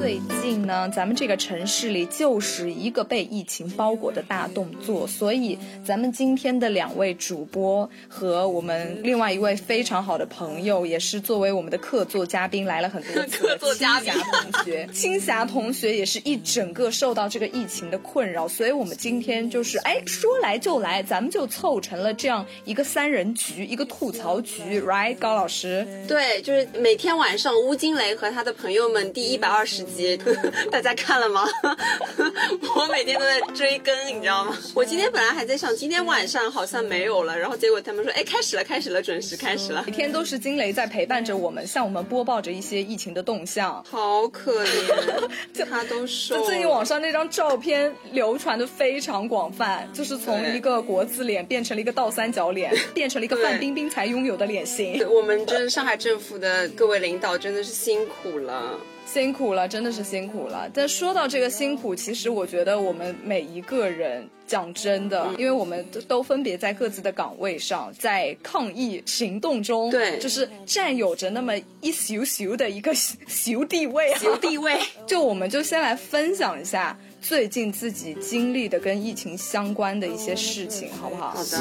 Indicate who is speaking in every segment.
Speaker 1: 最近呢，咱们这个城市里就是一个被疫情包裹的大动作，所以咱们今天的两位主播和我们另外一位非常好的朋友，也是作为我们的客座嘉宾来了很多次
Speaker 2: 客座嘉宾
Speaker 1: 青霞同学，青霞同学也是一整个受到这个疫情的困扰，所以我们今天就是哎说来就来，咱们就凑成了这样一个三人局，一个吐槽局，right？高老师，
Speaker 3: 对，就是每天晚上乌金雷和他的朋友们第一百二十集，大家看了吗？我每天都在追更，你知道吗？我今天本来还在想，今天晚上好像没有了，然后结果他们说，哎，开始了，开始了，准时开始了
Speaker 1: 每，天都是惊雷在陪伴着我们，向我们播报着一些疫情的动向。
Speaker 3: 好可怜，他都瘦。
Speaker 1: 就最近网上那张照片流传的非常广泛，就是从一个国字脸变成了一个倒三角脸，变成了一个范冰冰才拥有的脸型。
Speaker 3: 我们真上海政府的各位领导真的是辛苦了。
Speaker 1: 辛苦了，真的是辛苦了。但说到这个辛苦，其实我觉得我们每一个人，讲真的，
Speaker 3: 嗯
Speaker 1: 因为我们都都分别在各自的岗位上，在抗疫行动中，
Speaker 3: 对
Speaker 1: 就是占有着那么一咻咻的一个咻地位、啊，
Speaker 3: 有地位，
Speaker 1: 就我们就先来分享一下最近自己经历的跟疫情相关的一些事情，好不好？
Speaker 3: 好的。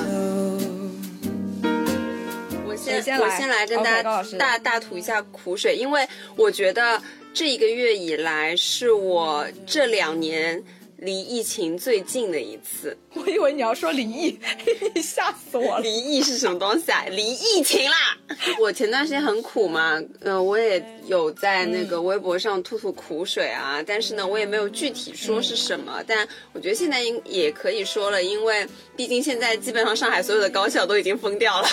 Speaker 3: 我先
Speaker 1: 先来
Speaker 3: 我先来跟大家大大吐一下苦水，因为我觉得这一个月以来是我这两年离疫情最近的一次。
Speaker 1: 我以为你要说离异，吓死我了。
Speaker 3: 离异是什么东西啊？离疫情啦！我前段时间很苦嘛，呃，我也有在那个微博上吐吐苦水啊，但是呢，我也没有具体说是什么，但我觉得现在应也可以说了，因为毕竟现在基本上上海所有的高校都已经封掉了。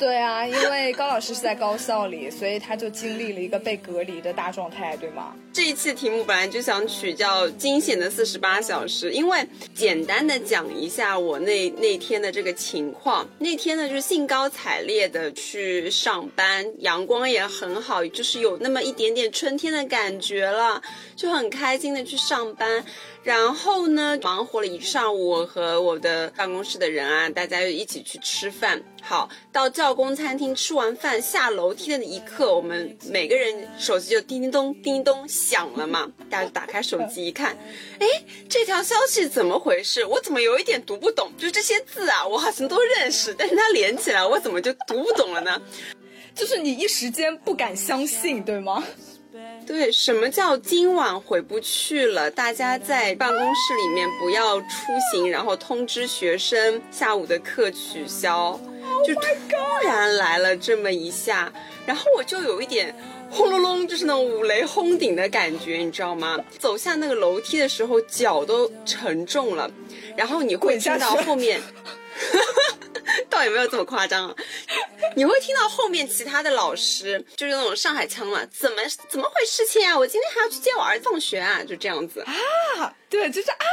Speaker 1: 对啊，因为高老师是在高校里，所以他就经历了一个被隔离的大状态，对吗？
Speaker 3: 这一期题目本来就想取叫“惊险的四十八小时”，因为简单的讲一下我那那天的这个情况。那天呢，就是兴高采烈的去上班，阳光也很好，就是有那么一点点春天的感觉了，就很开心的去上班。然后呢，忙活了一上午，我和我的办公室的人啊，大家又一起去吃饭。好，到教工餐厅吃完饭下楼梯的那一刻，我们每个人手机就叮叮咚、叮咚响了嘛。大家打开手机一看，哎，这条消息怎么回事？我怎么有一点读不懂？就这些字啊，我好像都认识，但是它连起来，我怎么就读不懂了呢？
Speaker 1: 就是你一时间不敢相信，对吗？
Speaker 3: 对，什么叫今晚回不去了？大家在办公室里面不要出行，然后通知学生下午的课取消。就突然来了这么一下，然后我就有一点轰隆隆，就是那种五雷轰顶的感觉，你知道吗？走下那个楼梯的时候，脚都沉重了，然后你会听到后面。倒也没有这么夸张、啊，你会听到后面其他的老师就是那种上海腔嘛，怎么怎么回事情啊？我今天还要去接我儿子放学啊，就这样子。
Speaker 1: 啊，对，就是啊，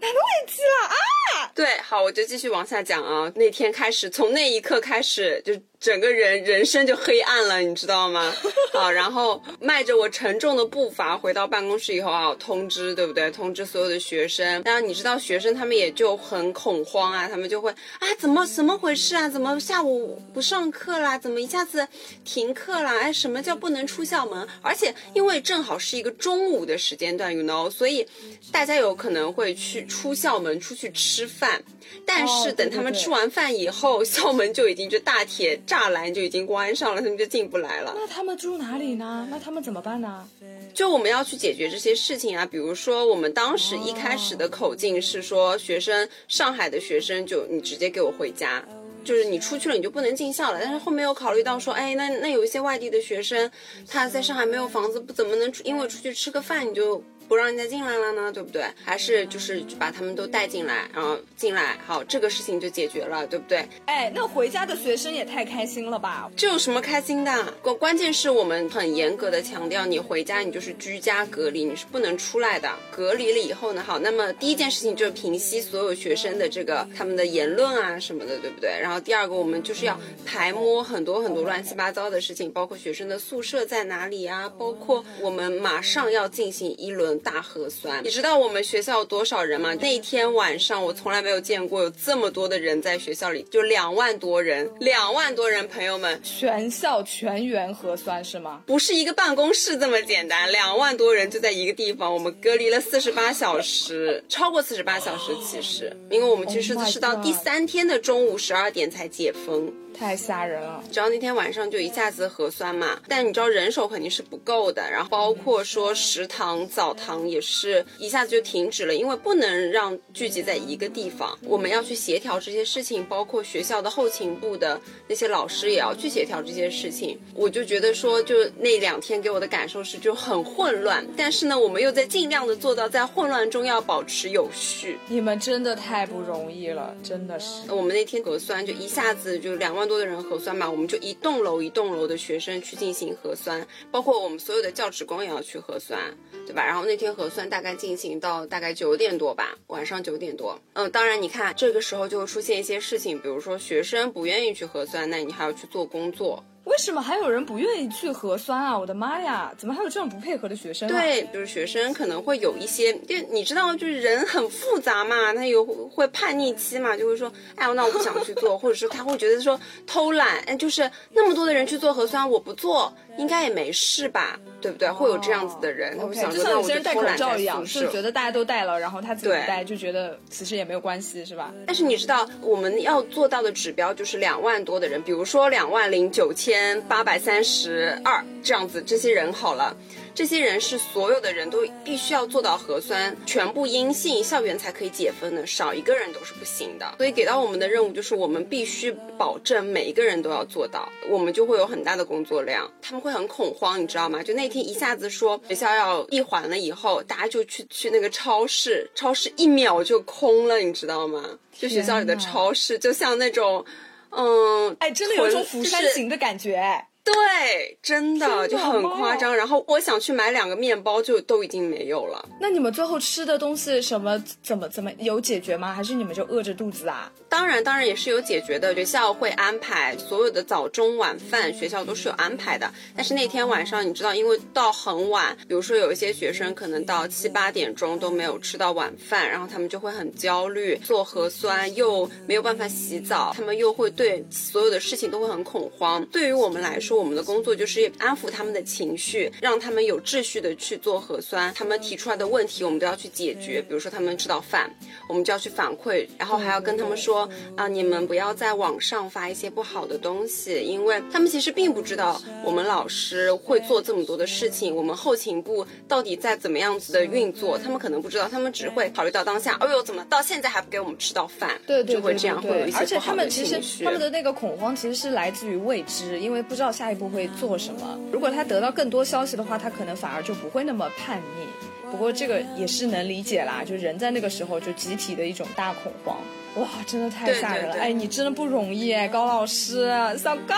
Speaker 1: 哪个危机了啊？
Speaker 3: 对，好，我就继续往下讲啊。那天开始，从那一刻开始，就整个人人生就黑暗了，你知道吗？好，然后迈着我沉重的步伐回到办公室以后啊，通知对不对？通知所有的学生。当然，你知道学生他们也就很恐慌啊，他们就会啊，怎么怎么回事啊？怎么下午不上课啦？怎么一下子停课啦？哎，什么叫不能出校门？而且因为正好是一个中午的时间段，you know，所以大家有可能会去出校门出去吃饭。但是等他们吃完饭以后，校门就已经就大铁栅栏就已经关上了，他们就进不来了。
Speaker 1: 那他们住哪里呢？那他们怎么办呢？
Speaker 3: 就我们要去解决这些事情啊，比如说我们当时一开始的口径是说，学生上海的学生就你直接给我回家。就是你出去了你就不能进校了。但是后面又考虑到说，哎，那那有一些外地的学生，他在上海没有房子，不怎么能因为出去吃个饭你就。不让人家进来了呢，对不对？还是就是把他们都带进来，然后进来，好，这个事情就解决了，对不对？
Speaker 1: 哎，那回家的学生也太开心了吧？
Speaker 3: 这有什么开心的？关关键是我们很严格的强调，你回家你就是居家隔离，你是不能出来的。隔离了以后呢，好，那么第一件事情就是平息所有学生的这个他们的言论啊什么的，对不对？然后第二个，我们就是要排摸很多很多乱七八糟的事情，包括学生的宿舍在哪里啊，包括我们马上要进行一轮。大核酸，你知道我们学校有多少人吗？那天晚上我从来没有见过有这么多的人在学校里，就两万多人，两万多人，朋友们，
Speaker 1: 全校全员核酸是吗？
Speaker 3: 不是一个办公室这么简单，两万多人就在一个地方，我们隔离了四十八小时，超过四十八小时其实，因为我们其实是到第三天的中午十二点才解封。
Speaker 1: 太吓人了！
Speaker 3: 只要那天晚上就一下子核酸嘛，但你知道人手肯定是不够的，然后包括说食堂、澡堂也是一下子就停止了，因为不能让聚集在一个地方，我们要去协调这些事情，包括学校的后勤部的那些老师也要去协调这些事情。我就觉得说，就那两天给我的感受是就很混乱，但是呢，我们又在尽量的做到在混乱中要保持有序。
Speaker 1: 你们真的太不容易了，真的是。
Speaker 3: 我们那天核酸就一下子就两万。多的人核酸嘛，我们就一栋楼一栋楼的学生去进行核酸，包括我们所有的教职工也要去核酸，对吧？然后那天核酸大概进行到大概九点多吧，晚上九点多。嗯，当然你看这个时候就会出现一些事情，比如说学生不愿意去核酸，那你还要去做工作。
Speaker 1: 为什么还有人不愿意去核酸啊？我的妈呀，怎么还有这种不配合的学生？
Speaker 3: 对，就是学生可能会有一些，就你知道，就是人很复杂嘛，他有会叛逆期嘛，就会说，哎，那我不想去做，或者是他会觉得说偷懒，哎，就是那么多的人去做核酸，我不做。应该也没事吧，对不对？会有这样子的人，他会想说那我就
Speaker 1: 戴口罩一
Speaker 3: 样，
Speaker 1: 是觉得大家都戴了，然后他自己戴，就觉得其实也没有关系，是吧？
Speaker 3: 但是你知道，我们要做到的指标就是两万多的人，比如说两万零九千八百三十二这样子，这些人好了。这些人是所有的人都必须要做到核酸全部阴性，校园才可以解封的，少一个人都是不行的。所以给到我们的任务就是我们必须保证每一个人都要做到，我们就会有很大的工作量，他们会很恐慌，你知道吗？就那天一下子说学校要闭环了以后，大家就去去那个超市，超市一秒就空了，你知道吗？就学校里的超市就像那种，嗯，
Speaker 1: 哎，真的有种釜山行的感觉。
Speaker 3: 对，真的就很夸张。然后我想去买两个面包，就都已经没有了。
Speaker 1: 那你们最后吃的东西什么怎么怎么有解决吗？还是你们就饿着肚子啊？
Speaker 3: 当然，当然也是有解决的。学校会安排所有的早中晚饭，学校都是有安排的。但是那天晚上，你知道，因为到很晚，比如说有一些学生可能到七八点钟都没有吃到晚饭，然后他们就会很焦虑，做核酸又没有办法洗澡，他们又会对所有的事情都会很恐慌。对于我们来说，我们的工作就是安抚他们的情绪，让他们有秩序的去做核酸。他们提出来的问题，我们都要去解决。比如说他们吃到饭，我们就要去反馈，然后还要跟他们说啊，你们不要在网上发一些不好的东西，因为他们其实并不知道我们老师会做这么多的事情，我们后勤部到底在怎么样子的运作，他们可能不知道，他们只会考虑到当下。哎呦，怎么到现在还不给我们吃到饭？
Speaker 1: 对对
Speaker 3: 对，就会这样，会有一些不好的
Speaker 1: 情绪。而且他们其实他们的那个恐慌其实是来自于未知，因为不知道下。下一步会做什么？如果他得到更多消息的话，他可能反而就不会那么叛逆。不过这个也是能理解啦，就人在那个时候就集体的一种大恐慌。哇，真的太吓人了！哎，你真的不容易哎，高老师，小高。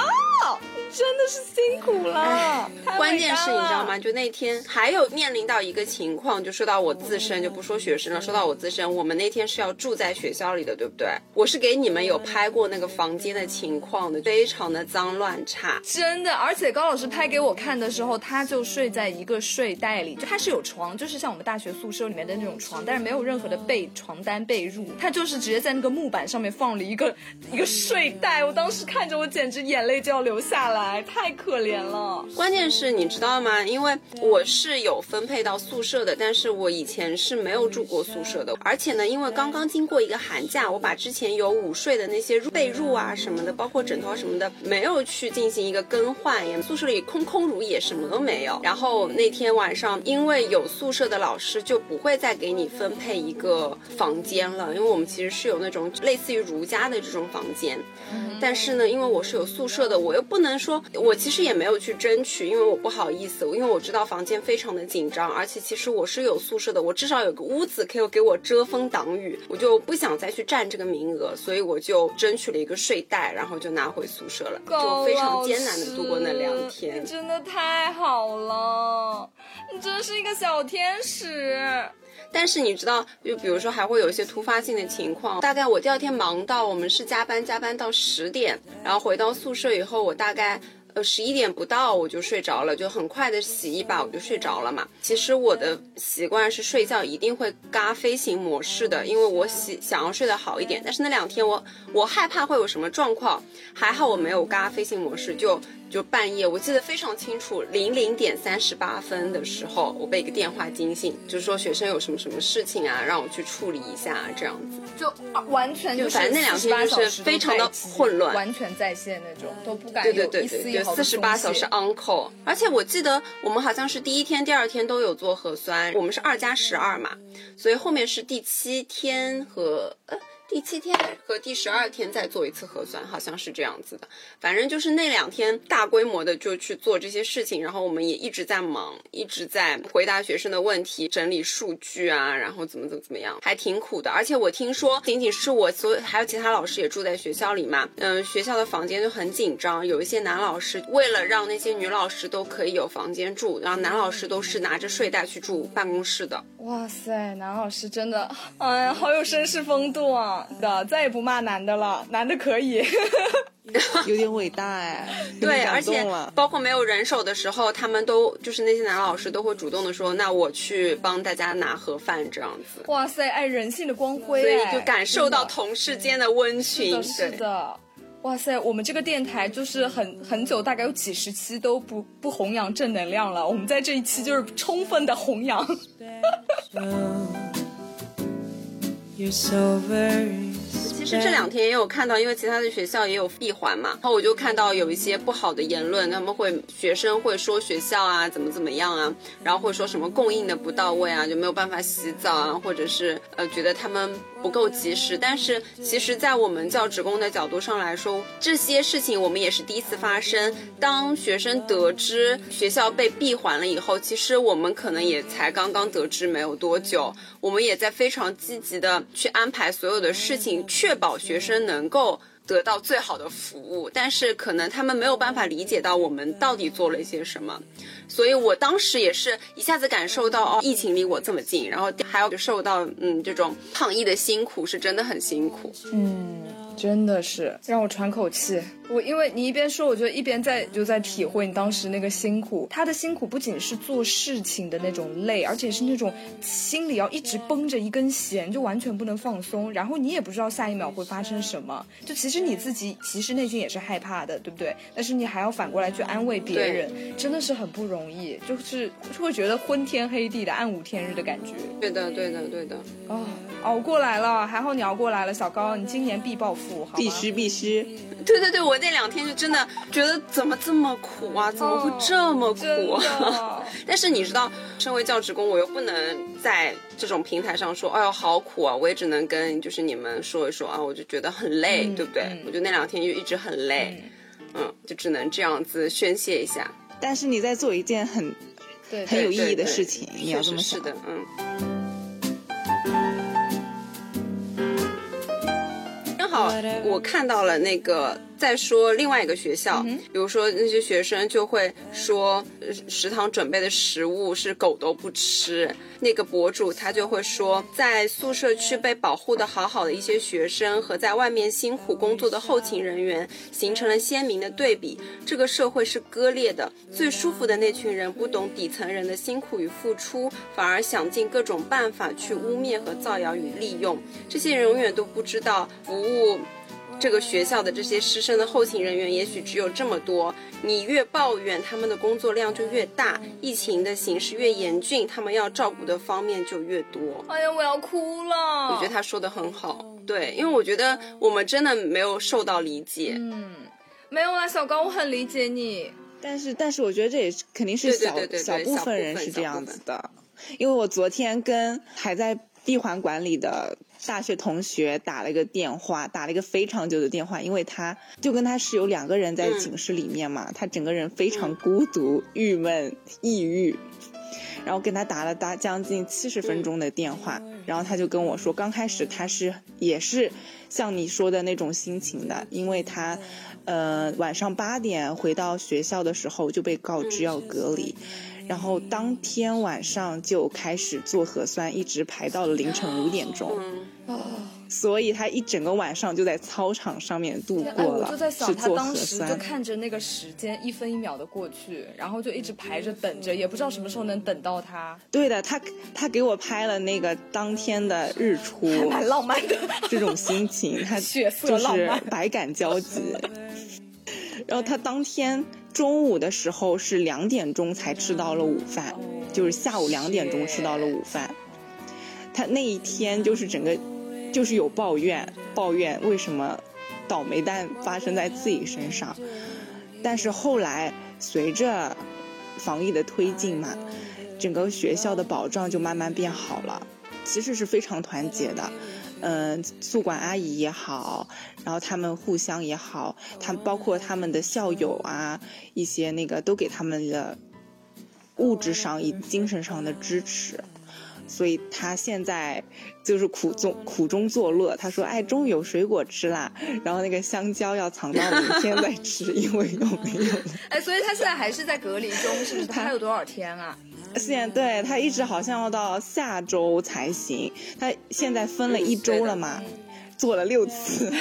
Speaker 1: 你真的是辛苦了，
Speaker 3: 关键是你知道吗？就那天还有面临到一个情况，就说到我自身，就不说学生了，说到我自身，我们那天是要住在学校里的，对不对？我是给你们有拍过那个房间的情况的，非常的脏乱差，
Speaker 1: 真的。而且高老师拍给我看的时候，他就睡在一个睡袋里，就他是有床，就是像我们大学宿舍里面的那种床，但是没有任何的被床单被褥，他就是直接在那个木板上面放了一个一个睡袋。我当时看着我简直眼泪就要流下来。太可怜了。
Speaker 3: 关键是你知道吗？因为我是有分配到宿舍的，但是我以前是没有住过宿舍的。而且呢，因为刚刚经过一个寒假，我把之前有午睡的那些被褥啊什么的，包括枕头什么的，没有去进行一个更换，也宿舍里空空如也，什么都没有。然后那天晚上，因为有宿舍的老师就不会再给你分配一个房间了，因为我们其实是有那种类似于如家的这种房间。但是呢，因为我是有宿舍的，我又不能说，我其实也没有去争取，因为我不好意思，因为我知道房间非常的紧张，而且其实我是有宿舍的，我至少有个屋子可以给我遮风挡雨，我就不想再去占这个名额，所以我就争取了一个睡袋，然后就拿回宿舍了，就非常艰难的度过那两天。
Speaker 1: 你真的太好了，你真是一个小天使。
Speaker 3: 但是你知道，就比如说还会有一些突发性的情况。大概我第二天忙到我们是加班，加班到十点，然后回到宿舍以后，我大概呃十一点不到我就睡着了，就很快的洗一把我就睡着了嘛。其实我的习惯是睡觉一定会嘎飞行模式的，因为我喜想要睡得好一点。但是那两天我我害怕会有什么状况，还好我没有嘎飞行模式，就。就半夜，我记得非常清楚，零零点三十八分的时候，我被一个电话惊醒，就是说学生有什么什么事情啊，让我去处理一下，这样子，
Speaker 1: 就完全就
Speaker 3: 反正那两天就是非常的混乱，
Speaker 1: 完全在线那种，都不敢
Speaker 3: 对对对对，有四十八小时 uncle，而且我记得我们好像是第一天、第二天都有做核酸，我们是二加十二嘛，所以后面是第七天和呃。第七天和第十二天再做一次核酸，好像是这样子的。反正就是那两天大规模的就去做这些事情，然后我们也一直在忙，一直在回答学生的问题、整理数据啊，然后怎么怎么怎么样，还挺苦的。而且我听说，仅仅是我，所有还有其他老师也住在学校里嘛，嗯，学校的房间就很紧张，有一些男老师为了让那些女老师都可以有房间住，然后男老师都是拿着睡袋去住办公室的。
Speaker 1: 哇塞，男老师真的，哎呀，好有绅士风度啊！的再也不骂男的了，男的可以，
Speaker 4: 有点伟大哎。
Speaker 3: 对，而且包括没有人手的时候，他们都就是那些男老师都会主动的说，那我去帮大家拿盒饭这样子。
Speaker 1: 哇塞，爱人性的光辉，
Speaker 3: 所以就感受到同事间的温情。
Speaker 1: 是的，哇塞，我们这个电台就是很很久，大概有几十期都不不弘扬正能量了，我们在这一期就是充分的弘扬。
Speaker 3: 其实这两天也有看到，因为其他的学校也有闭环嘛，然后我就看到有一些不好的言论，他们会学生会说学校啊怎么怎么样啊，然后会说什么供应的不到位啊，就没有办法洗澡啊，或者是呃觉得他们。不够及时，但是其实，在我们教职工的角度上来说，这些事情我们也是第一次发生。当学生得知学校被闭环了以后，其实我们可能也才刚刚得知没有多久，我们也在非常积极的去安排所有的事情，确保学生能够。得到最好的服务，但是可能他们没有办法理解到我们到底做了一些什么，所以我当时也是一下子感受到哦，疫情离我这么近，然后还要受到嗯这种抗疫的辛苦，是真的很辛苦。
Speaker 1: 嗯，真的是让我喘口气。我因为你一边说，我就一边在就在体会你当时那个辛苦。他的辛苦不仅是做事情的那种累，而且是那种心里要一直绷着一根弦，就完全不能放松。然后你也不知道下一秒会发生什么。就其实你自己其实内心也是害怕的，对不对？但是你还要反过来去安慰别人，真的是很不容易。就是会觉得昏天黑地的、暗无天日的感觉。
Speaker 3: 对的，对的，对的。
Speaker 1: 哦，熬过来了，还好你熬过来了，小高，你今年必暴富，好
Speaker 4: 必须必须。
Speaker 3: 对对对，我那两天就真的觉得怎么这么苦啊？怎么会这么苦？但是你知道，身为教职工，我又不能在这种平台上说，哎呦好苦啊！我也只能跟就是你们说一说啊，我就觉得很累，对不对？我就那两天就一直很累，嗯，就只能这样子宣泄一下。
Speaker 4: 但是你在做一件很很有意义的事情，你要这么
Speaker 3: 想的，嗯。好，我看到了那个。再说另外一个学校，比如说那些学生就会说食堂准备的食物是狗都不吃。那个博主他就会说，在宿舍区被保护的好好的一些学生和在外面辛苦工作的后勤人员形成了鲜明的对比。这个社会是割裂的，最舒服的那群人不懂底层人的辛苦与付出，反而想尽各种办法去污蔑和造谣与利用。这些人永远都不知道服务。这个学校的这些师生的后勤人员也许只有这么多，你越抱怨他们的工作量就越大，疫情的形势越严峻，他们要照顾的方面就越多。
Speaker 1: 哎呀，我要哭了！
Speaker 3: 我觉得他说的很好，对，因为我觉得我们真的没有受到理解。
Speaker 1: 嗯，没有啦，小高，我很理解你。
Speaker 4: 但是，但是我觉得这也是肯定是小
Speaker 3: 小
Speaker 4: 部分人是这样子的，因为我昨天跟还在闭环管理的大学同学打了一个电话，打了一个非常久的电话，因为他就跟他室友两个人在寝室里面嘛，他整个人非常孤独、郁闷、抑郁，然后跟他打了大将近七十分钟的电话，然后他就跟我说，刚开始他是也是像你说的那种心情的，因为他。呃，晚上八点回到学校的时候就被告知要隔离，然后当天晚上就开始做核酸，一直排到了凌晨五点钟。所以他一整个晚上就在操场上面度过了，
Speaker 1: 我就在想，他当时就看着那个时间一分一秒的过去，然后就一直排着等着，也不知道什么时候能等到他。
Speaker 4: 对的，他他给我拍了那个当天的日出，
Speaker 1: 蛮浪漫的
Speaker 4: 这种 心情，他
Speaker 1: 血色浪漫，
Speaker 4: 百感交集。然后他当天中午的时候是两点钟才吃到了午饭，就是下午两点钟吃到了午饭。他那一天就是整个。就是有抱怨，抱怨为什么倒霉蛋发生在自己身上，但是后来随着防疫的推进嘛，整个学校的保障就慢慢变好了，其实是非常团结的，嗯，宿管阿姨也好，然后他们互相也好，他包括他们的校友啊，一些那个都给他们的物质上以精神上的支持。所以他现在就是苦中苦中作乐。他说：“哎，终于有水果吃啦！然后那个香蕉要藏到明天再吃，因为又没有。”
Speaker 1: 哎，所以他现在还是在隔离中，是不是？他还有多少天啊？
Speaker 4: 现在对他一直好像要到下周才行。他现在分了一周了嘛？做了六次，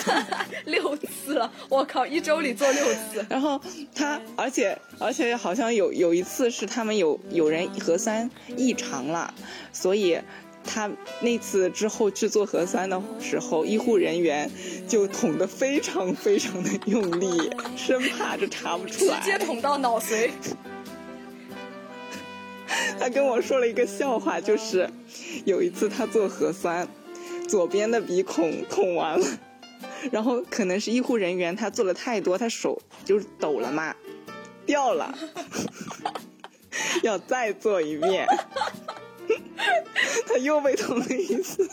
Speaker 1: 六次了，我靠，一周里做六次。
Speaker 4: 然后他，而且而且好像有有一次是他们有有人核酸异常了，所以他那次之后去做核酸的时候，医护人员就捅得非常非常的用力，生怕这查不出来，
Speaker 1: 直接捅到脑髓。
Speaker 4: 他跟我说了一个笑话，就是有一次他做核酸。左边的鼻孔捅完了，然后可能是医护人员他做的太多，他手就抖了嘛，掉了，要再做一遍，他又被捅了一次，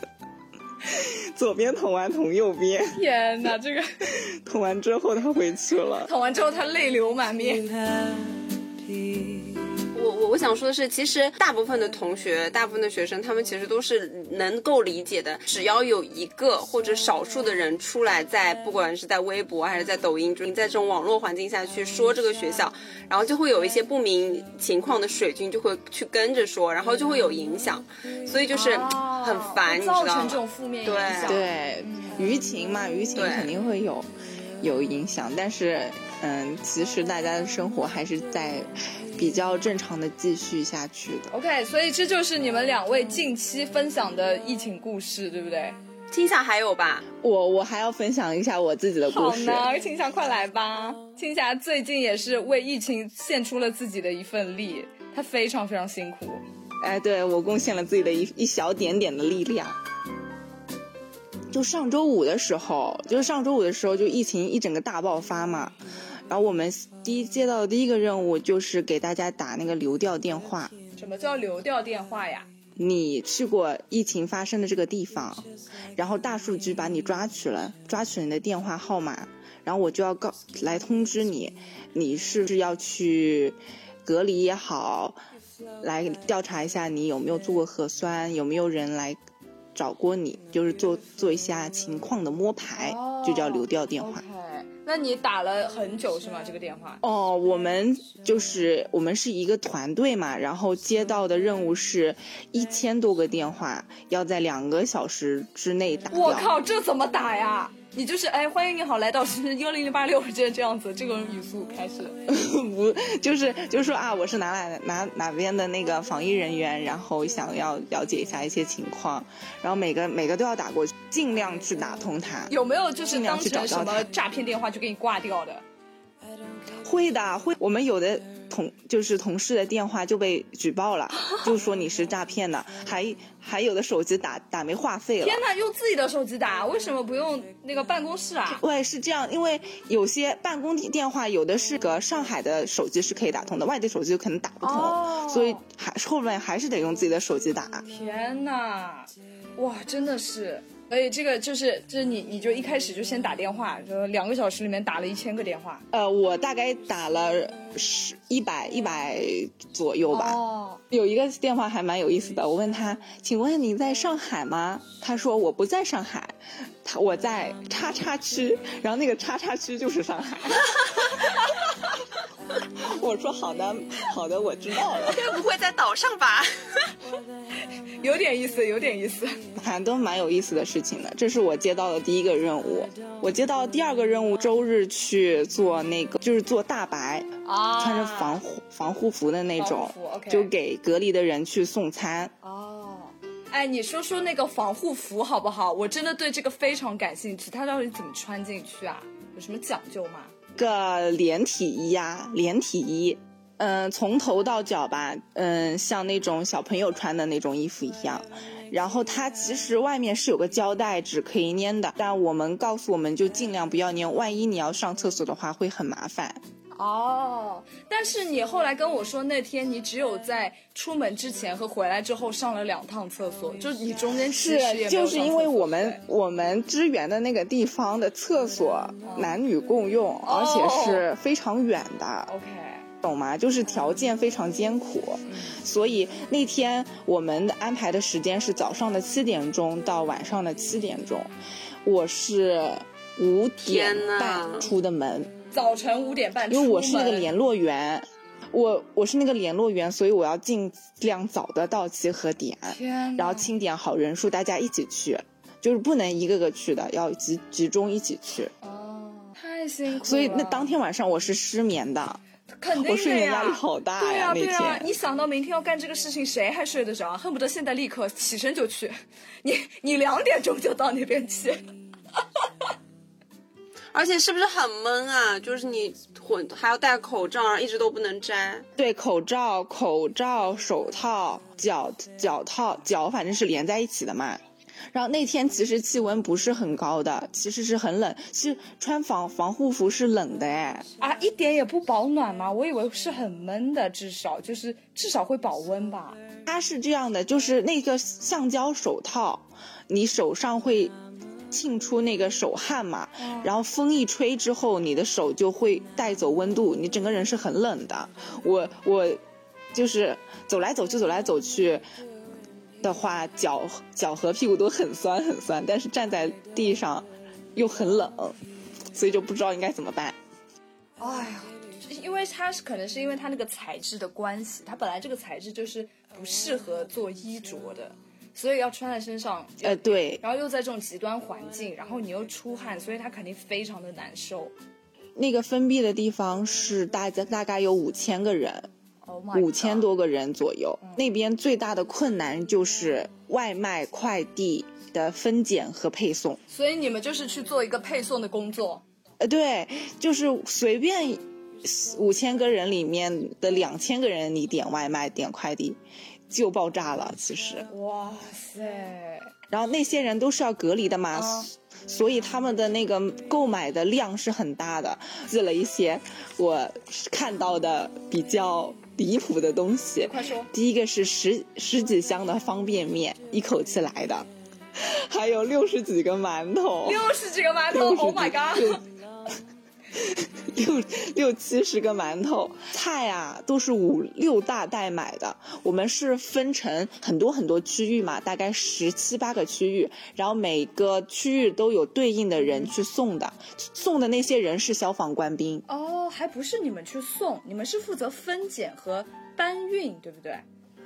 Speaker 4: 左边捅完捅右边，
Speaker 1: 天哪，这个
Speaker 4: 捅完之后他回去了，
Speaker 1: 捅完之后他泪流满面。
Speaker 3: 我想说的是，其实大部分的同学，大部分的学生，他们其实都是能够理解的。只要有一个或者少数的人出来，在不管是在微博还是在抖音就你，在这种网络环境下去说这个学校，然后就会有一些不明情况的水军就会去跟着说，然后就会有影响，所以就是很烦，你知道吗？
Speaker 1: 造成这种负面影响。
Speaker 4: 对，舆情嘛，舆情肯定会有有影响，但是嗯，其实大家的生活还是在。比较正常的继续下去的。
Speaker 1: OK，所以这就是你们两位近期分享的疫情故事，对不对？
Speaker 3: 青夏还有吧？
Speaker 4: 我我还要分享一下我自己的故
Speaker 1: 事。好呢，青夏快来吧。青霞最近也是为疫情献出了自己的一份力，她非常非常辛苦。
Speaker 4: 哎，对我贡献了自己的一一小点点的力量。就上周五的时候，就是上周五的时候，就疫情一整个大爆发嘛。然后我们第一接到的第一个任务就是给大家打那个流调电话。
Speaker 1: 什么叫流调电话呀？
Speaker 4: 你去过疫情发生的这个地方，然后大数据把你抓取了，抓取你的电话号码，然后我就要告来通知你，你是不是要去隔离也好，来调查一下你有没有做过核酸，有没有人来找过你，就是做做一下情况的摸排，就叫流调电话。
Speaker 1: 那你打了很久是吗？这个电话？
Speaker 4: 哦，我们就是我们是一个团队嘛，然后接到的任务是一千多个电话，要在两个小时之内打。
Speaker 1: 我靠，这怎么打呀？你就是哎，欢迎你好，来到是幺零零八六这这样子这个语速开始。
Speaker 4: 不，就是就是说啊，我是哪哪哪哪边的那个防疫人员，然后想要了解一下一些情况，然后每个每个都要打过去，尽量去打通他。
Speaker 1: 有没有就是当成什么诈骗电话就给你挂掉的？
Speaker 4: 会的，会。我们有的同就是同事的电话就被举报了，就说你是诈骗的，还还有的手机打打没话费了。
Speaker 1: 天哪，用自己的手机打，为什么不用那个办公室啊？
Speaker 4: 对，是这样，因为有些办公电话有的是个上海的手机是可以打通的，外地手机可能打不通，
Speaker 1: 哦
Speaker 4: 所以还后面还是得用自己的手机打。
Speaker 1: 天哪，哇，真的是。所以这个就是，就是你，你就一开始就先打电话，就两个小时里面打了一千个电话，
Speaker 4: 呃，我大概打了十一百一百左右吧。
Speaker 1: 哦，
Speaker 4: 有一个电话还蛮有意思的，我问他，请问你在上海吗？他说我不在上海，他我在叉叉区，然后那个叉叉区就是上海。我说好的，好的，我知道了。
Speaker 3: 该不会在岛上吧？
Speaker 1: 有点意思，有点意思。
Speaker 4: 反正都蛮有意思的事情的。这是我接到的第一个任务，我接到第二个任务，周日去做那个，就是做大白，
Speaker 1: 啊
Speaker 4: 穿着防护防护服的那种就给隔离的人去送餐。
Speaker 1: 哦，哎，你说说那个防护服好不好？我真的对这个非常感兴趣，它到底怎么穿进去啊？有什么讲究吗？
Speaker 4: 个连体衣呀、连体衣，嗯、从头到脚吧，嗯、像那种小朋友穿的那种衣服一样。然后它其实外面是有个胶带纸可以粘的，但我们告诉我们就尽量不要粘，万一你要上厕所的话会很麻烦。
Speaker 1: 哦，但是你后来跟我说，那天你只有在出门之前和回来之后上了两趟厕所，就你中间其实也
Speaker 4: 是，就是因为我们我们支援的那个地方的厕所男女共用，而且是非常远的。
Speaker 1: OK，
Speaker 4: 懂吗？就是条件非常艰苦，所以那天我们的安排的时间是早上的七点钟到晚上的七点钟，我是五点半出的门，
Speaker 1: 早晨五点半，
Speaker 4: 因为我是那个联络员，我我是那个联络员，所以我要尽量早的到集合点，然后清点好人数，大家一起去，就是不能一个个去的，要集集中一起去。
Speaker 1: 哦，太辛苦了。
Speaker 4: 所以那当天晚上我是失眠的，
Speaker 1: 肯定的呀，
Speaker 4: 我睡眠压力好大
Speaker 1: 对呀、
Speaker 4: 呀那
Speaker 1: 对呀、
Speaker 4: 天
Speaker 1: 你想到明天要干这个事情，谁还睡得着啊？恨不得现在立刻起身就去。你你两点钟就到那边去，
Speaker 3: 而且是不是很闷啊？就是你混还要戴口罩，然后一直都不能摘。
Speaker 4: 对，口罩、口罩、手套、脚脚套、脚反正是连在一起的嘛。然后那天其实气温不是很高的，其实是很冷。其实穿防防护服是冷的哎，
Speaker 1: 啊，一点也不保暖吗？我以为是很闷的，至少就是至少会保温吧。
Speaker 4: 它是这样的，就是那个橡胶手套，你手上会沁出那个手汗嘛，然后风一吹之后，你的手就会带走温度，你整个人是很冷的。我我就是走来走去，走来走去的话，脚脚和屁股都很酸很酸，但是站在地上又很冷，所以就不知道应该怎么办。
Speaker 1: 哎呀，因为它是可能是因为它那个材质的关系，它本来这个材质就是不适合做衣着的，所以要穿在身上。
Speaker 4: 呃，对，
Speaker 1: 然后又在这种极端环境，然后你又出汗，所以它肯定非常的难受。
Speaker 4: 那个封闭的地方是大家大概有五千个人
Speaker 1: ，Oh
Speaker 4: 五千多个人左右。那边最大的困难就是外卖快递的分拣和配送。
Speaker 1: 所以你们就是去做一个配送的工作。
Speaker 4: 呃，对，就是随便五千个人里面的两千个人，你点外卖点快递就爆炸了。其实，
Speaker 1: 哇塞！
Speaker 4: 然后那些人都是要隔离的嘛。
Speaker 1: 啊
Speaker 4: 所以他们的那个购买的量是很大的，寄了一些我看到的比较离谱的东西。
Speaker 1: 快说。
Speaker 4: 第一个是十十几箱的方便面，一口气来的，还有六十几个馒头，
Speaker 1: 六十几个馒头，Oh my god！
Speaker 4: 六六六七十个馒头，菜啊都是五六大袋买的。我们是分成很多很多区域嘛，大概十七八个区域，然后每个区域都有对应的人去送的，送的那些人是消防官兵。
Speaker 1: 哦，还不是你们去送，你们是负责分拣和搬运，对不对？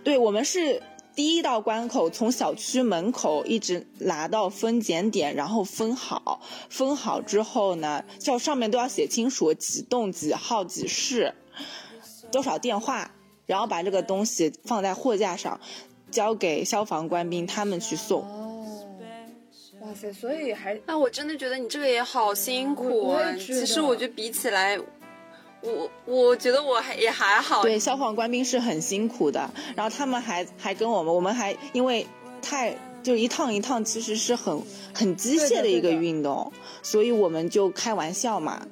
Speaker 4: 对，我们是第一道关口从小区门口一直拿到分拣点，然后分好，分好之后呢，叫上面都要写清楚几栋几号几室，多少电话，然后把这个东西放在货架上，交给消防官兵他们去送。
Speaker 1: 哦，哇塞，所以还
Speaker 3: 那我真的觉得你这个也好辛苦啊。其实我觉得比起来，我我觉得我还也还好。
Speaker 4: 对，消防官兵是很辛苦的，然后他们还还跟我们，我们还因为太就一趟一趟，其实是很很机械的一个运动，所以我们就开玩笑嘛，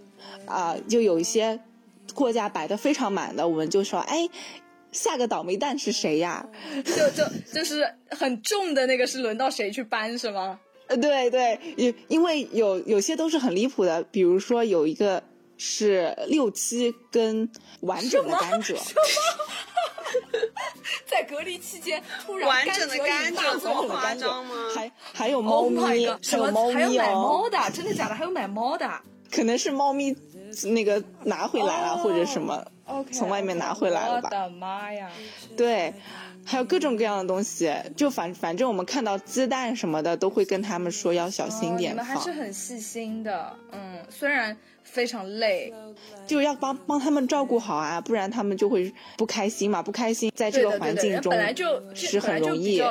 Speaker 4: 啊、就有一些货架摆的非常满的，我们就说，哎，下个倒霉蛋是谁呀？
Speaker 1: 就就就是很重的那个是轮到谁去搬是吗？
Speaker 4: 呃，对对，因因为有有些都是很离谱的，比如说有一个是六七根完整的甘蔗，
Speaker 1: 在隔离期间突然
Speaker 3: 完整的甘蔗
Speaker 1: 蔗
Speaker 3: 这么夸
Speaker 4: 完整的甘蔗
Speaker 3: 张吗？
Speaker 4: 还还有猫
Speaker 1: Oh
Speaker 4: 咪
Speaker 1: god！
Speaker 4: 还有猫
Speaker 1: 还有买
Speaker 4: 咪哦。
Speaker 1: 猫的，真的假的？还有买猫的
Speaker 4: 可能是猫咪那个拿回来了，
Speaker 1: 哦
Speaker 4: 或者什么。从外面拿回来了吧。
Speaker 1: 我的妈呀！
Speaker 4: 对，还有各种各样的东西，就反反正我们看到鸡蛋什么的，都会跟他们说要小心点放，
Speaker 1: 哦你们还是很细心的，嗯，虽然非常累，
Speaker 4: 就要帮帮他们照顾好啊，不然他们就会不开心嘛，不开心，在这个环境中
Speaker 1: 本来就
Speaker 4: 是很容易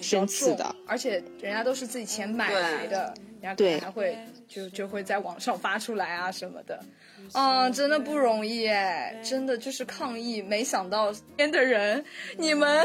Speaker 4: 生气的，
Speaker 1: 而且人家都是自己钱买来的，人家可
Speaker 4: 对。
Speaker 1: 能还会就就会在网上发出来啊什么的，嗯，真的不容易哎，真的就是抗议，没想到边的人你们。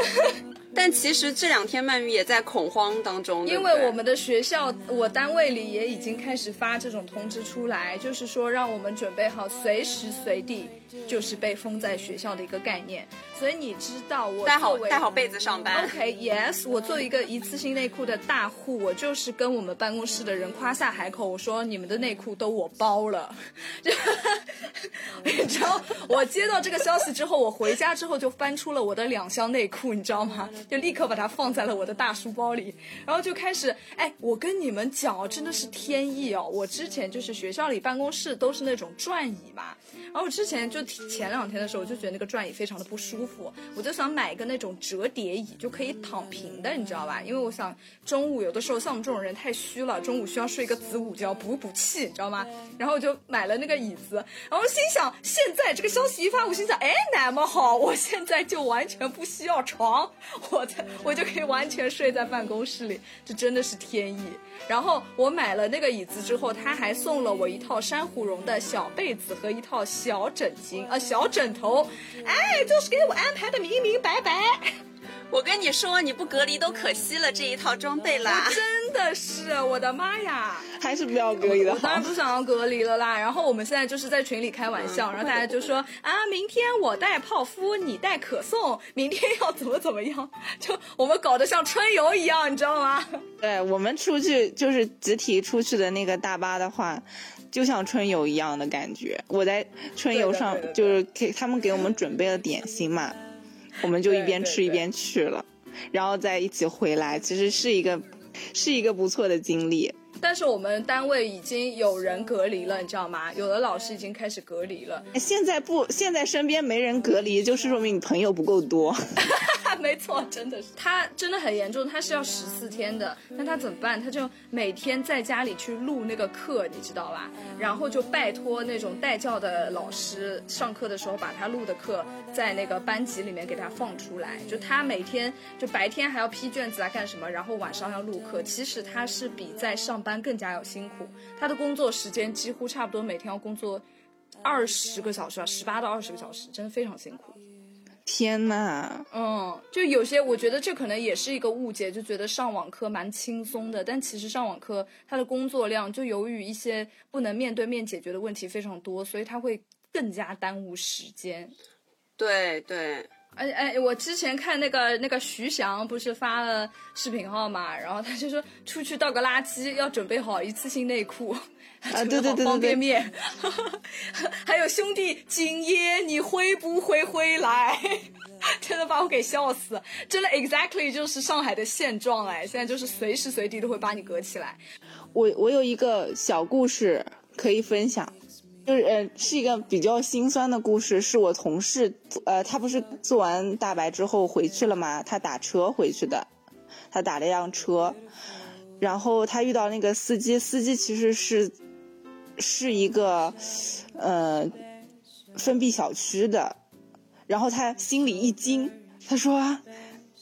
Speaker 3: 但其实这两天曼玉也在恐慌当中，
Speaker 1: 因为我们的学校，我单位里也已经开始发这种通知出来，就是说让我们准备好随时随地就是被封在学校的一个概念。所以你知道我
Speaker 3: 带好
Speaker 1: 作为
Speaker 3: 带好被子上班。
Speaker 1: OK，yes，、我作为一个一次性内裤的大户，我就是跟我们办公室的人夸下海口，我说你们的内裤都我包了。你知道，我接到这个消息之后，我回家之后就翻出了我的两箱内裤，你知道吗？就立刻把它放在了我的大书包里，然后就开始，哎，我跟你们讲哦，真的是天意哦！我之前就是学校里办公室都是那种转椅嘛，然后我之前就前两天的时候，我就觉得那个转椅非常的不舒服，我就想买一个那种折叠椅，就可以躺平的，你知道吧？因为我想中午有的时候像我们这种人太虚了，中午需要睡一个子午觉补补气，你知道吗？然后我就买了那个椅子，然后心想现在这个消息一发，我心想，哎，那么好，我现在就完全不需要床，我在我就可以完全睡在办公室里，这真的是天意。然后我买了那个椅子之后，他还送了我一套珊瑚绒的小被子和一套小枕巾，呃，小枕头，哎，就是给我安排的明明白白。
Speaker 3: 我跟你说，你不隔离都可惜了这一套装备啦。
Speaker 1: 真的是，我的妈呀！
Speaker 4: 还是不要隔离的好
Speaker 1: 我当然。不想要隔离了啦。然后我们现在就是在群里开玩笑，然后大家就说啊，明天我带泡芙，你带可颂，明天要怎么怎么样，就我们搞得像春游一样，你知道吗？
Speaker 4: 对我们出去就是集体出去的那个大巴的话，就像春游一样的感觉。我在春游上就是给他们给我们准备了点心嘛，我们就一边吃一边去了，然后再一起回来，其实是一个是一个不错的经历。
Speaker 1: 但是我们单位已经有人隔离了，你知道吗？有的老师已经开始隔离了。
Speaker 4: 现在不，现在身边没人隔离，就是说明你朋友不够多。
Speaker 1: 没错，真的是他真的很严重，他是要十四天的，那他怎么办？他就每天在家里去录那个课，你知道吧？然后就拜托那种带教的老师，上课的时候把他录的课在那个班级里面给他放出来。就他每天就白天还要批卷子啊干什么，然后晚上要录课。其实他是比在上班更加要辛苦，他的工作时间几乎差不多每天要工作二十个小时啊，十八到二十个小时，真的非常辛苦。
Speaker 4: 天呐，
Speaker 1: 嗯，就有些我觉得这可能也是一个误解，就觉得上网课蛮轻松的，但其实上网课他的工作量就由于一些不能面对面解决的问题非常多，所以他会更加耽误时间。
Speaker 3: 对对，
Speaker 1: 哎哎，我之前看那个那个徐翔不是发了视频号嘛，然后他就说出去倒个垃圾要准备好一次性内裤，啊
Speaker 4: 对对对对
Speaker 1: 方便
Speaker 4: 对
Speaker 1: 面，还有兄弟景爷你会不会回来？真的把我给笑死，真的 exactly 就是上海的现状哎，现在就是随时随地都会把你隔起来。
Speaker 4: 我我有一个小故事可以分享。就是呃，是一个比较心酸的故事。是我同事，呃，他不是做完大白之后回去了吗？他打车回去的，他打了辆车，然后他遇到那个司机，司机其实是是一个呃封闭小区的，然后他心里一惊，他说：“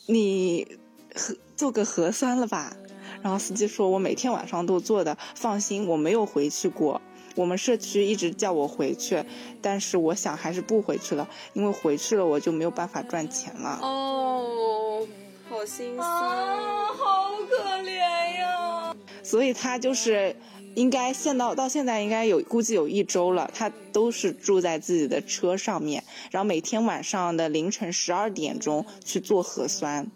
Speaker 4: 你核做个核酸了吧？”然后司机说：“我每天晚上都做的，放心，我没有回去过。”我们社区一直叫我回去，但是我想还是不回去了，因为回去了我就没有办法赚钱了。
Speaker 3: 哦，好心酸，
Speaker 1: 好可怜呀！
Speaker 4: 所以他就是应该现到到现在应该有估计有一周了，他都是住在自己的车上面，然后每天晚上的凌晨十二点钟去做核酸。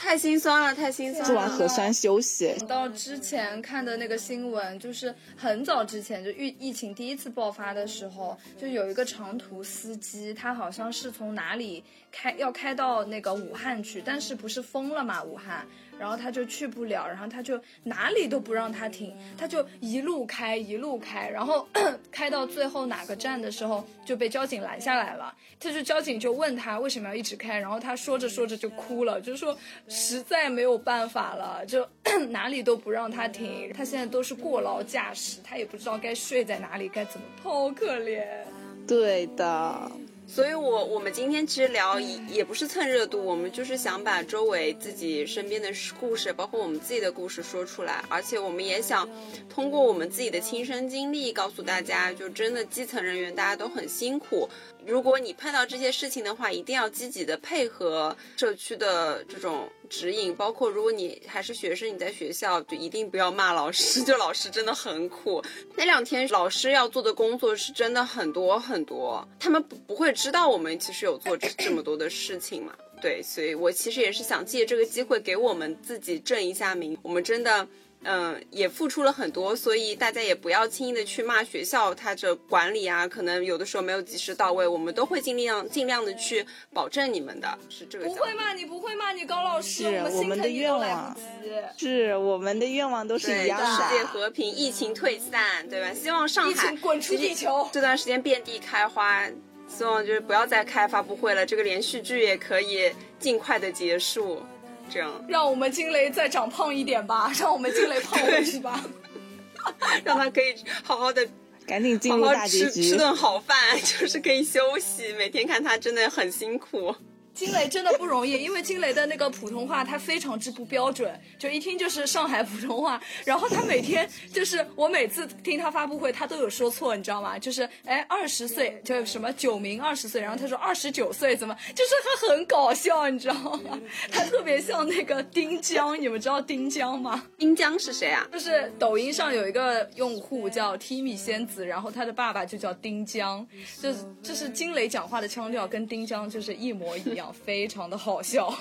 Speaker 3: 太心酸了，太心酸了。
Speaker 4: 做完核酸休息。
Speaker 1: 到之前看的那个新闻，就是很早之前，就疫疫情第一次爆发的时候，就有一个长途司机，他好像是从哪里开要开到那个武汉去，但是不是封了嘛，武汉。然后他就去不了，然后他就哪里都不让他停，他就一路开一路开，然后 开到最后哪个站的时候就被交警拦下来了。他就交警就问他为什么要一直开，然后他说着说着就哭了，就说实在没有办法了，就 哪里都不让他停。他现在都是过劳驾驶，他也不知道该睡在哪里，该怎么，好可怜。
Speaker 4: 对的。
Speaker 3: 所以，我我们今天其实聊也也不是蹭热度，我们就是想把周围自己身边的故事，包括我们自己的故事说出来，而且我们也想通过我们自己的亲身经历告诉大家，就真的基层人员大家都很辛苦。如果你碰到这些事情的话，一定要积极的配合社区的这种指引，包括如果你还是学生，你在学校就一定不要骂老师，就老师真的很苦。那两天老师要做的工作是真的很多很多，他们不不会知道我们其实有做这么多的事情嘛？对，所以我其实也是想借这个机会给我们自己正一下名，我们真的。嗯，也付出了很多，所以大家也不要轻易的去骂学校，它这管理啊，可能有的时候没有及时到位，我们都会尽量尽量的去保证你们的，是这个。
Speaker 1: 不会骂你，不会骂你，高老师，
Speaker 4: 我们的愿望是我们的愿望都是一样的，
Speaker 3: 世界和平，疫情退散，对吧？希望上海
Speaker 1: 滚出地球，
Speaker 3: 这段时间遍地开花，希望就是不要再开发布会了，这个连续剧也可以尽快的结束。这样，
Speaker 1: 让我们惊雷再长胖一点吧，让我们惊雷胖回去吧，
Speaker 3: 让他可以好好的，
Speaker 4: 赶紧进入大结
Speaker 3: 局，吃顿好饭，就是可以休息。每天看他真的很辛苦。
Speaker 1: 金雷真的不容易，因为金雷的那个普通话他非常之不标准，就一听就是上海普通话。然后他每天就是我每次听他发布会，他都有说错，你知道吗？就是哎二十岁就什么九名二十岁，然后他说二十九岁，怎么就是他很搞笑，你知道吗？他特别像那个丁江，你们知道丁江吗？
Speaker 3: 丁江是谁啊？
Speaker 1: 就是抖音上有一个用户叫 Timmy 仙子，然后他的爸爸就叫丁江，就是就是金雷讲话的腔调跟丁江就是一模一样。非常的好笑，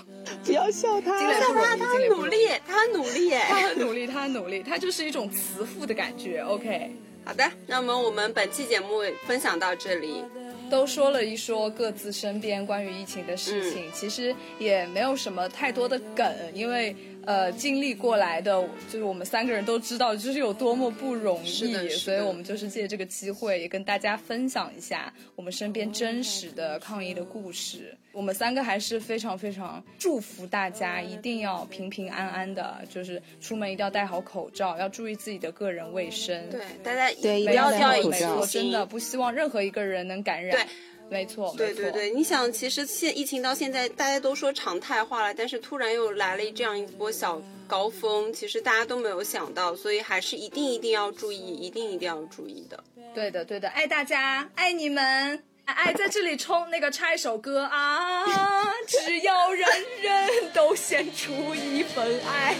Speaker 4: 不要笑他，
Speaker 3: 笑他，他很努力，他很努力，
Speaker 1: 他很努力，他很努力，他就是一种慈父的感觉。OK，
Speaker 3: 好的，那么我们本期节目分享到这里，
Speaker 1: 都说了一说各自身边关于疫情的事情，其实也没有什么太多的梗，因为。呃，经历过来的，就是我们三个人都知道，就是有多么不容易，所以我们就是借这个机会，也跟大家分享一下我们身边真实的抗疫的故事。我们三个还是非常非常祝福大家，一定要平平安安的，就是出门一定要戴好口罩，要注意自己的个人卫生。
Speaker 3: 对，大家
Speaker 4: 对
Speaker 3: 不要掉
Speaker 4: 以轻
Speaker 3: 心，
Speaker 1: 真的不希望任何一个人能感染。
Speaker 3: 对。
Speaker 1: 没错，
Speaker 3: 对对对，你想，其实现疫情到现在，大家都说常态化了，但是突然又来了这样一波小高峰，其实大家都没有想到，所以还是一定一定要注意，一定一定要注意的。
Speaker 1: 对的对的，爱大家，爱你们，爱在这里冲那个唱一首歌啊！只要人人都献出一份爱，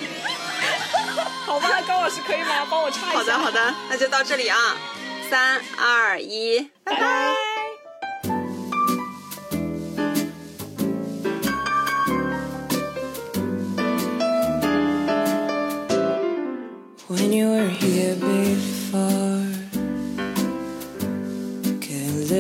Speaker 1: 好吧，高老师可以吗？帮我唱一下。
Speaker 3: 好的好的，那就到这里啊，三二一，拜拜。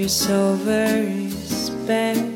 Speaker 5: You're so very special.